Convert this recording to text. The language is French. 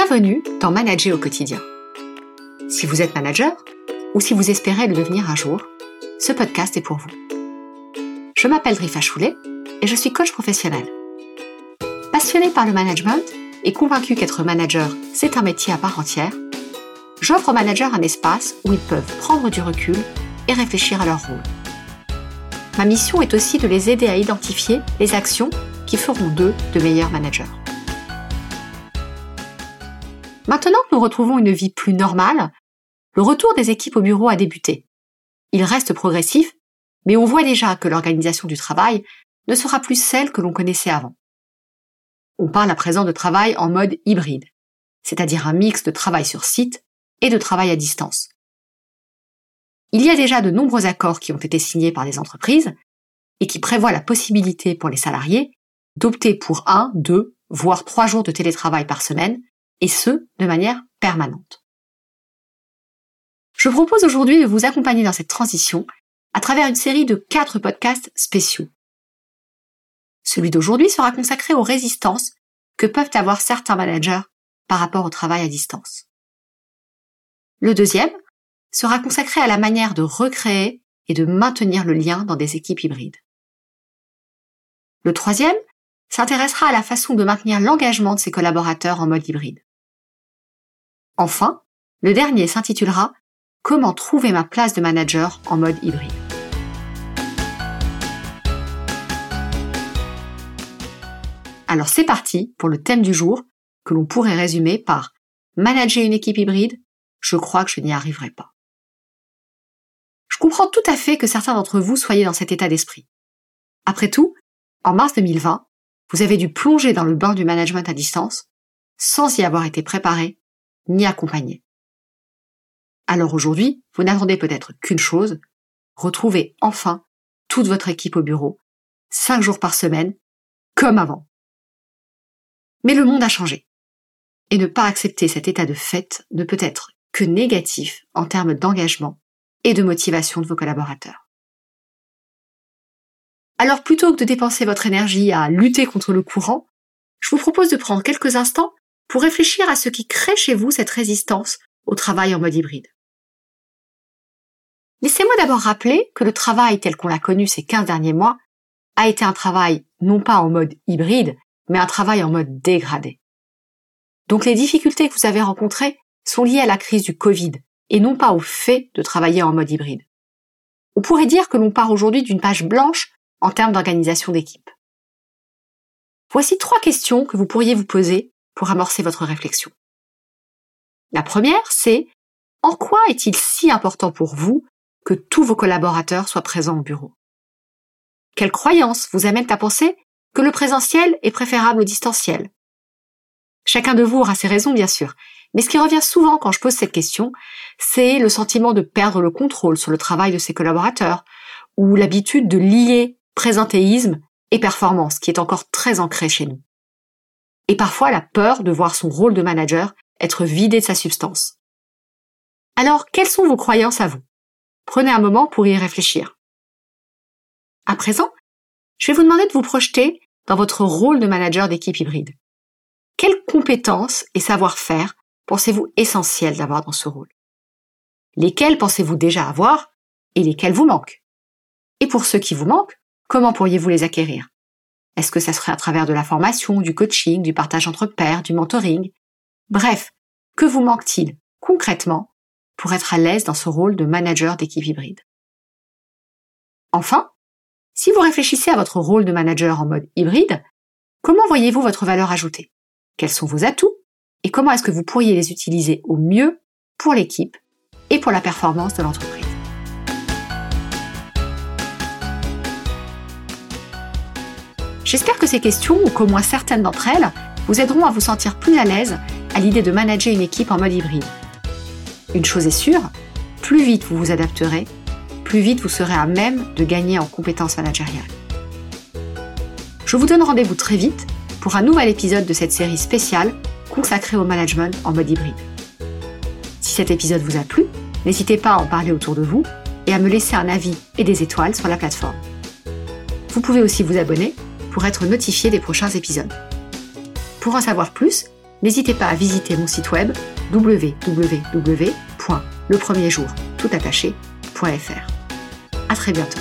Bienvenue dans Manager au quotidien. Si vous êtes manager ou si vous espérez le devenir un jour, ce podcast est pour vous. Je m'appelle Rifa Choulet et je suis coach professionnel. Passionnée par le management et convaincue qu'être manager, c'est un métier à part entière, j'offre aux managers un espace où ils peuvent prendre du recul et réfléchir à leur rôle. Ma mission est aussi de les aider à identifier les actions qui feront d'eux de meilleurs managers. Maintenant que nous retrouvons une vie plus normale, le retour des équipes au bureau a débuté. Il reste progressif, mais on voit déjà que l'organisation du travail ne sera plus celle que l'on connaissait avant. On parle à présent de travail en mode hybride, c'est-à-dire un mix de travail sur site et de travail à distance. Il y a déjà de nombreux accords qui ont été signés par les entreprises et qui prévoient la possibilité pour les salariés d'opter pour un, deux, voire trois jours de télétravail par semaine et ce, de manière permanente. Je propose aujourd'hui de vous accompagner dans cette transition à travers une série de quatre podcasts spéciaux. Celui d'aujourd'hui sera consacré aux résistances que peuvent avoir certains managers par rapport au travail à distance. Le deuxième sera consacré à la manière de recréer et de maintenir le lien dans des équipes hybrides. Le troisième s'intéressera à la façon de maintenir l'engagement de ses collaborateurs en mode hybride. Enfin, le dernier s'intitulera Comment trouver ma place de manager en mode hybride. Alors c'est parti pour le thème du jour que l'on pourrait résumer par Manager une équipe hybride, je crois que je n'y arriverai pas. Je comprends tout à fait que certains d'entre vous soyez dans cet état d'esprit. Après tout, en mars 2020, vous avez dû plonger dans le bain du management à distance sans y avoir été préparé ni accompagné. Alors aujourd'hui, vous n'attendez peut-être qu'une chose, retrouver enfin toute votre équipe au bureau, cinq jours par semaine, comme avant. Mais le monde a changé. Et ne pas accepter cet état de fait ne peut être que négatif en termes d'engagement et de motivation de vos collaborateurs. Alors plutôt que de dépenser votre énergie à lutter contre le courant, je vous propose de prendre quelques instants pour réfléchir à ce qui crée chez vous cette résistance au travail en mode hybride. Laissez-moi d'abord rappeler que le travail tel qu'on l'a connu ces 15 derniers mois a été un travail non pas en mode hybride, mais un travail en mode dégradé. Donc les difficultés que vous avez rencontrées sont liées à la crise du Covid et non pas au fait de travailler en mode hybride. On pourrait dire que l'on part aujourd'hui d'une page blanche en termes d'organisation d'équipe. Voici trois questions que vous pourriez vous poser pour amorcer votre réflexion. La première, c'est en quoi est-il si important pour vous que tous vos collaborateurs soient présents au bureau? Quelles croyances vous amènent à penser que le présentiel est préférable au distanciel? Chacun de vous aura ses raisons, bien sûr, mais ce qui revient souvent quand je pose cette question, c'est le sentiment de perdre le contrôle sur le travail de ses collaborateurs, ou l'habitude de lier présentéisme et performance, qui est encore très ancré chez nous et parfois la peur de voir son rôle de manager être vidé de sa substance. Alors, quelles sont vos croyances à vous? Prenez un moment pour y réfléchir. À présent, je vais vous demander de vous projeter dans votre rôle de manager d'équipe hybride. Quelles compétences et savoir-faire pensez-vous essentiels d'avoir dans ce rôle? Lesquelles pensez-vous déjà avoir et lesquelles vous manquent? Et pour ceux qui vous manquent, comment pourriez-vous les acquérir? Est-ce que ça serait à travers de la formation, du coaching, du partage entre pairs, du mentoring? Bref, que vous manque-t-il concrètement pour être à l'aise dans ce rôle de manager d'équipe hybride? Enfin, si vous réfléchissez à votre rôle de manager en mode hybride, comment voyez-vous votre valeur ajoutée? Quels sont vos atouts? Et comment est-ce que vous pourriez les utiliser au mieux pour l'équipe et pour la performance de l'entreprise? J'espère que ces questions, ou qu'au moins certaines d'entre elles, vous aideront à vous sentir plus à l'aise à l'idée de manager une équipe en mode hybride. Une chose est sûre, plus vite vous vous adapterez, plus vite vous serez à même de gagner en compétences managériales. Je vous donne rendez-vous très vite pour un nouvel épisode de cette série spéciale consacrée au management en mode hybride. Si cet épisode vous a plu, n'hésitez pas à en parler autour de vous et à me laisser un avis et des étoiles sur la plateforme. Vous pouvez aussi vous abonner pour être notifié des prochains épisodes. Pour en savoir plus, n'hésitez pas à visiter mon site web www.lepremierjour.toutattaché.fr. À très bientôt.